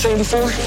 trained before?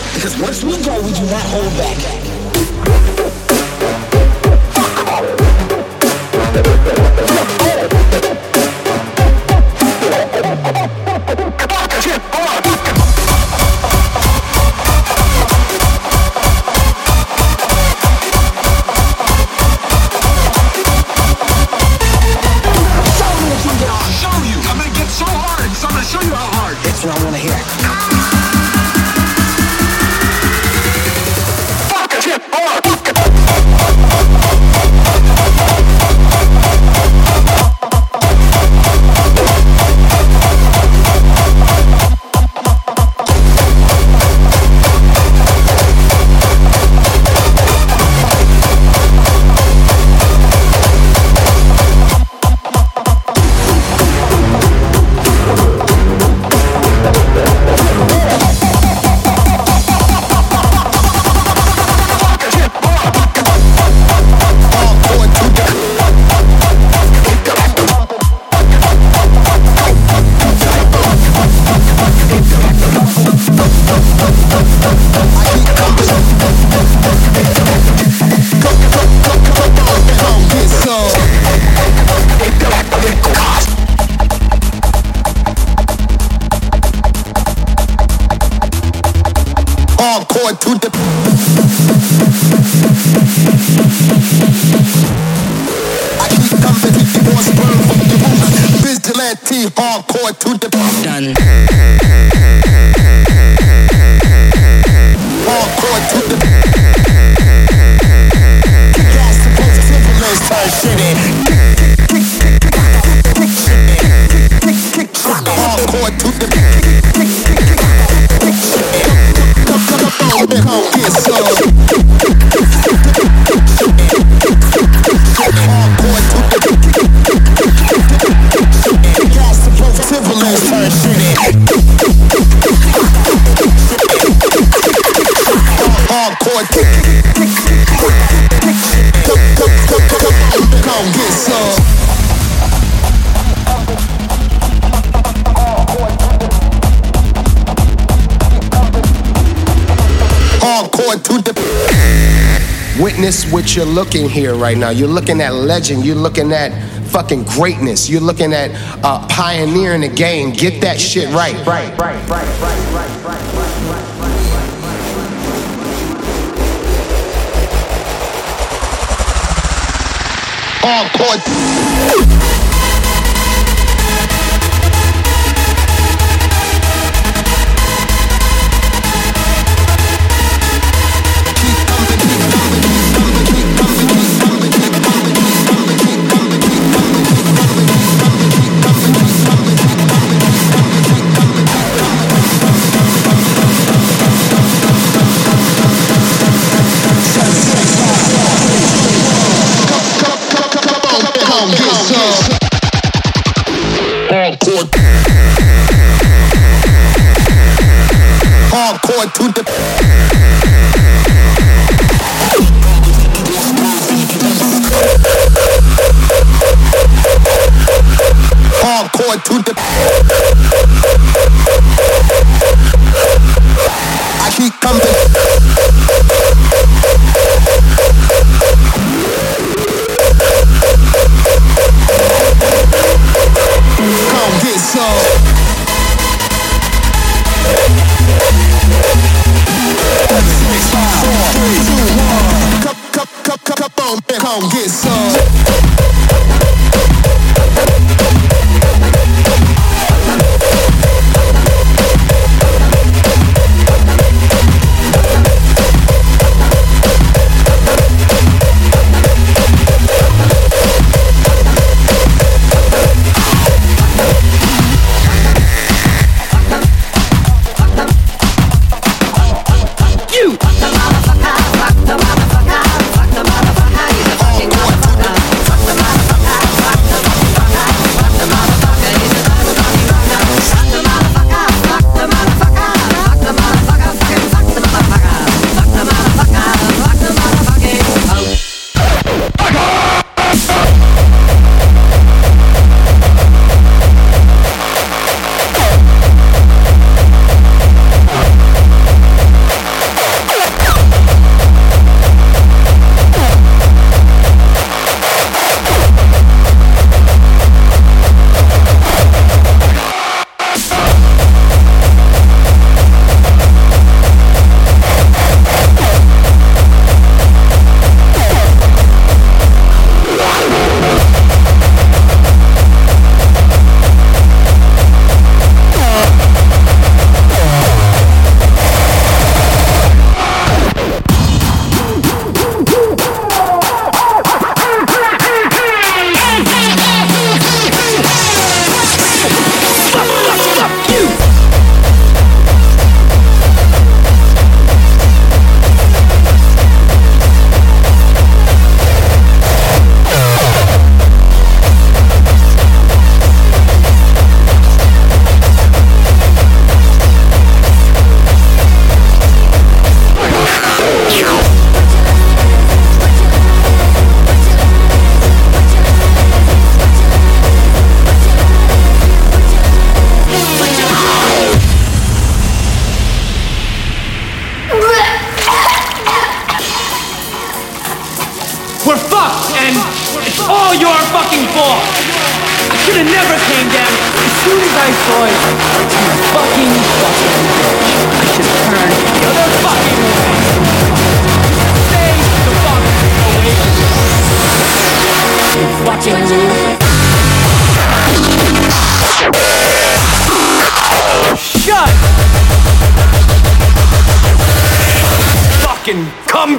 Witness what you're looking here right now. You're looking at legend. You're looking at fucking greatness. You're looking at uh, pioneering the game. Get that shit right. right. Right, right, right, right, right, right, right. Hardcore. Fucking come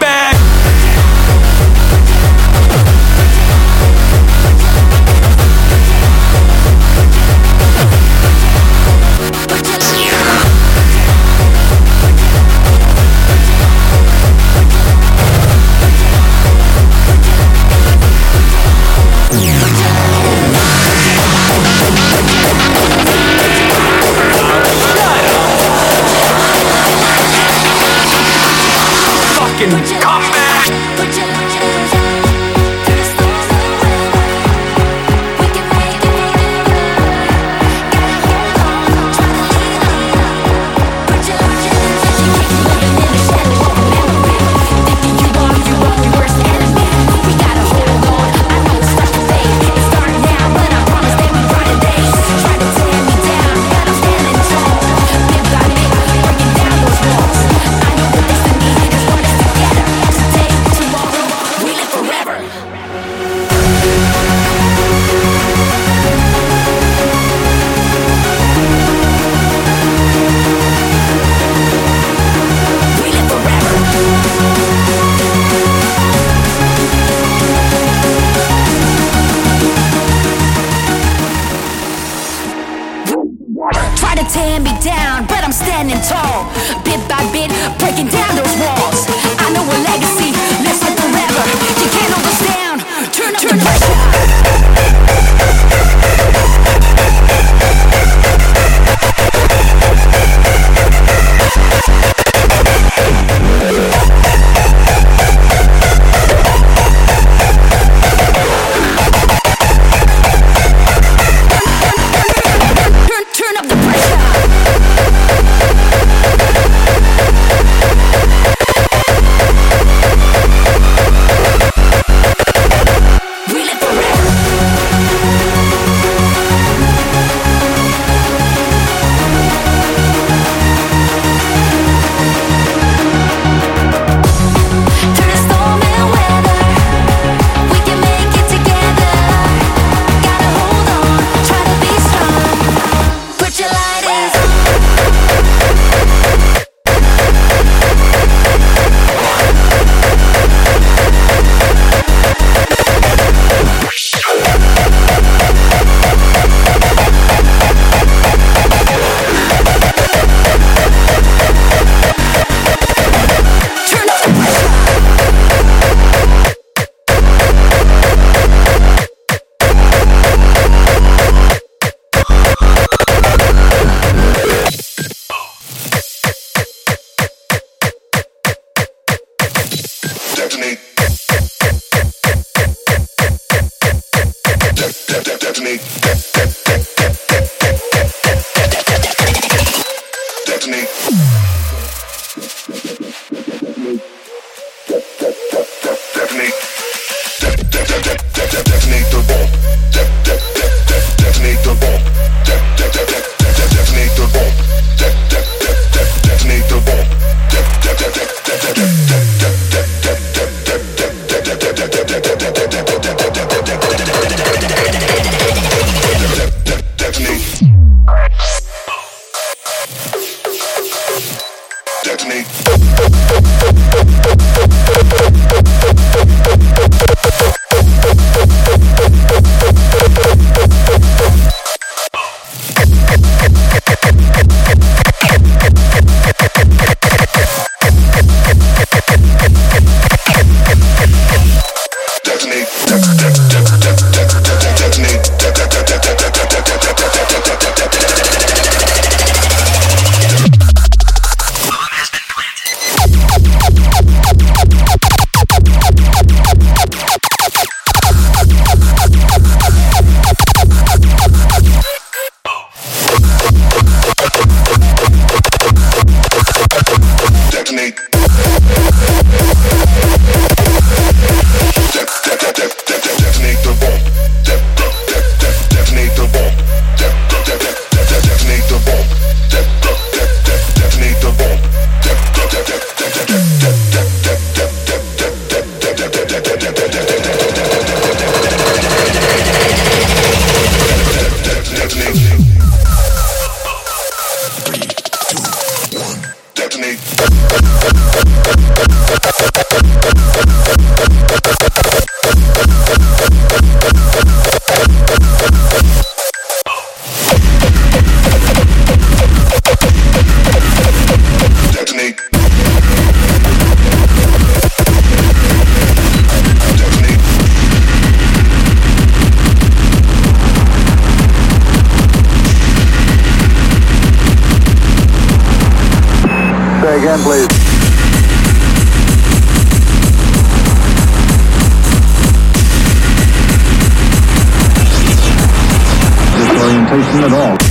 at all.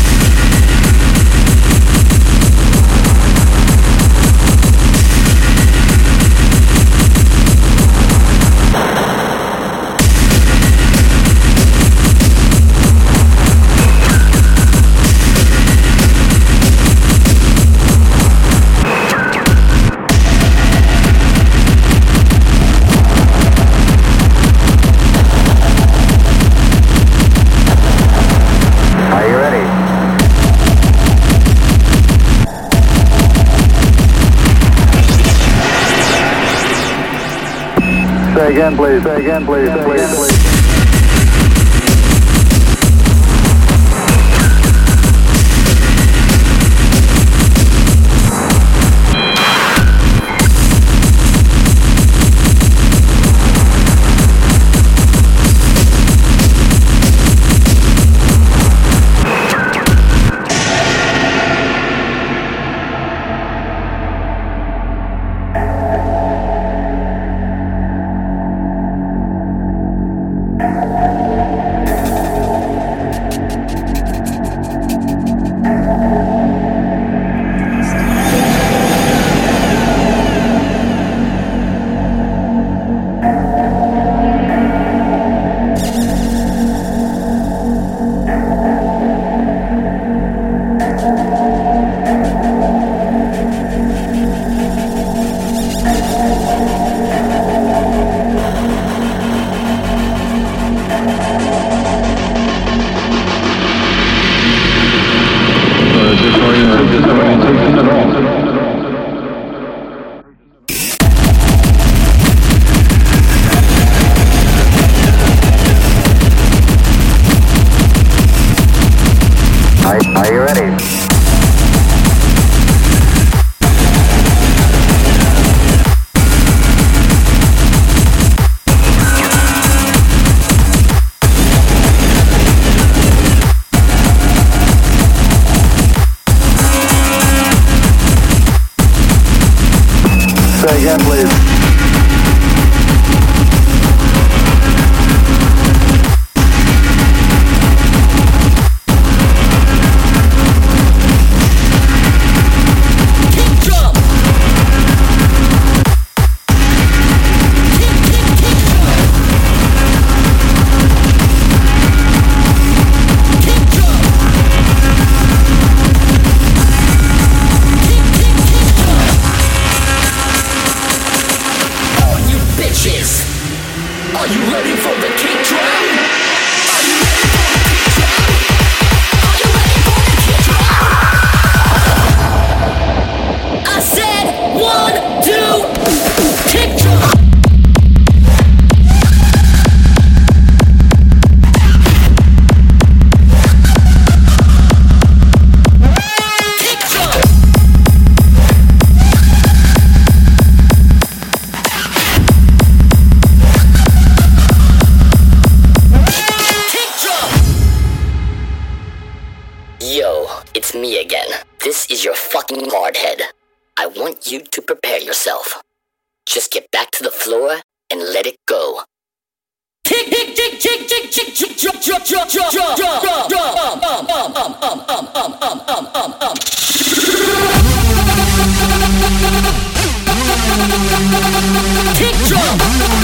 Said one,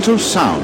into sound.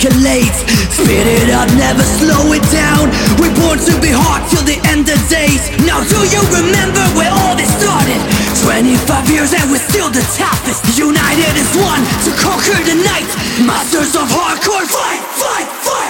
Escalates it up, never slow it down. We're born to be hard till the end of days. Now do you remember where all this started? 25 years and we're still the toughest. United as one to conquer the night. Masters of hardcore fight, fight, fight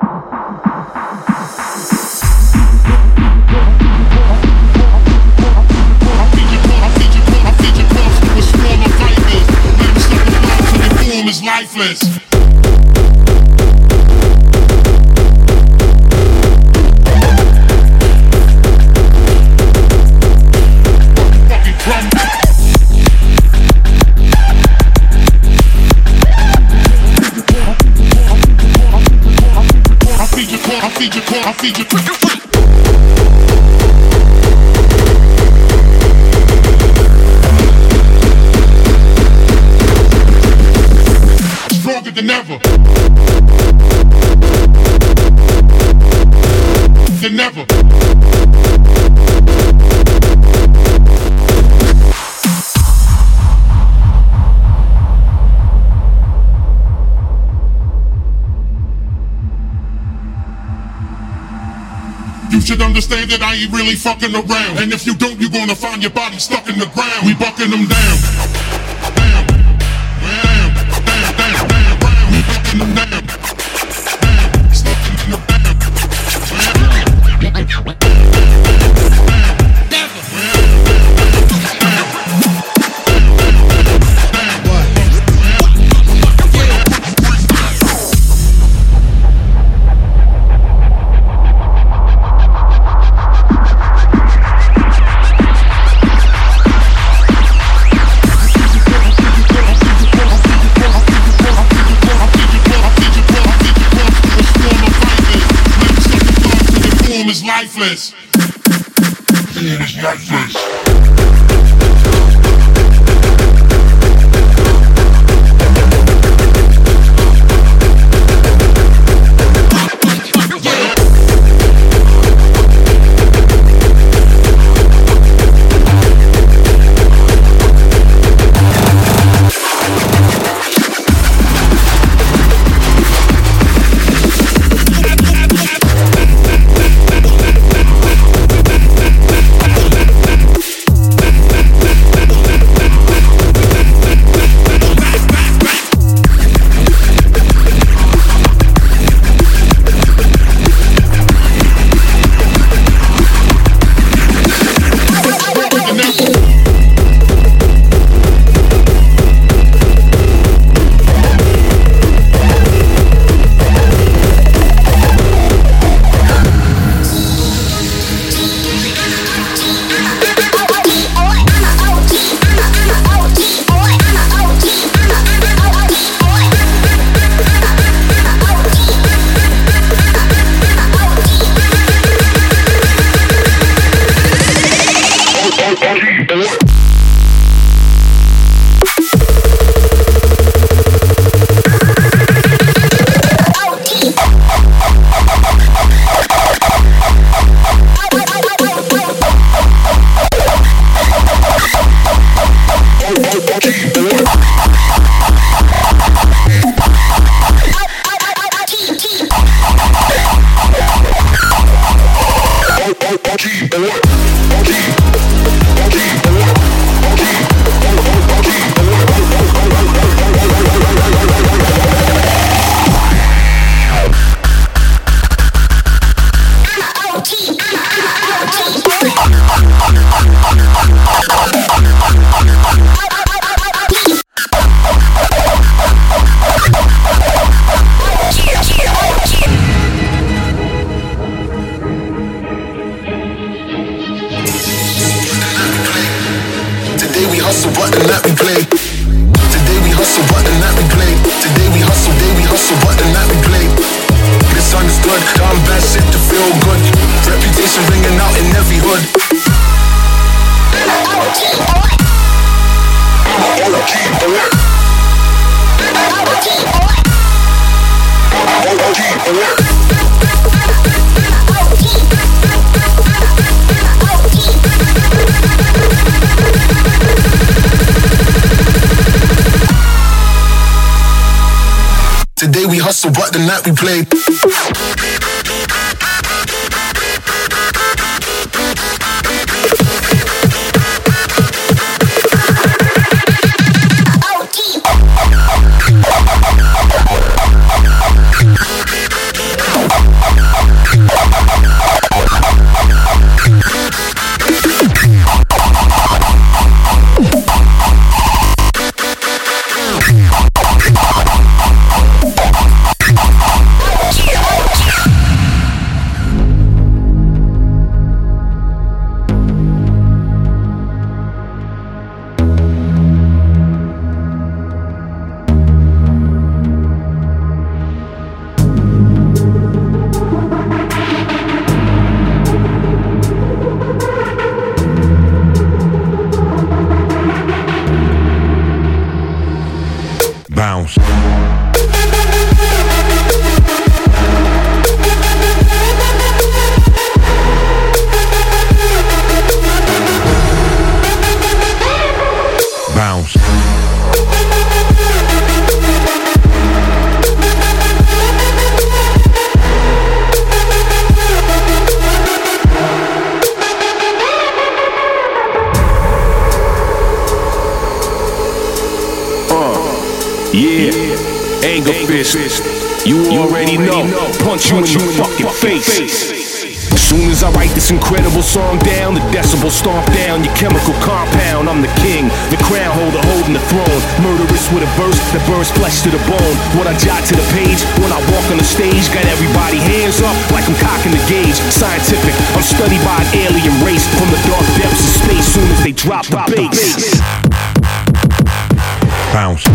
feed you, I feed you, should understand that I ain't really fucking around. And if you don't, you're gonna find your body stuck in the ground. We bucking them down. Down. Yes. Play. Fist. You already know. Punch you in the fucking face. As soon as I write this incredible song down, the decibel stomp down your chemical compound. I'm the king, the crown holder holding the throne. Murderous with a verse that burns flesh to the bone. What I jot to the page when I walk on the stage, got everybody hands up like I'm cocking the gauge. Scientific, I'm studied by an alien race from the dark depths of space. Soon as they drop the bass. Bounce.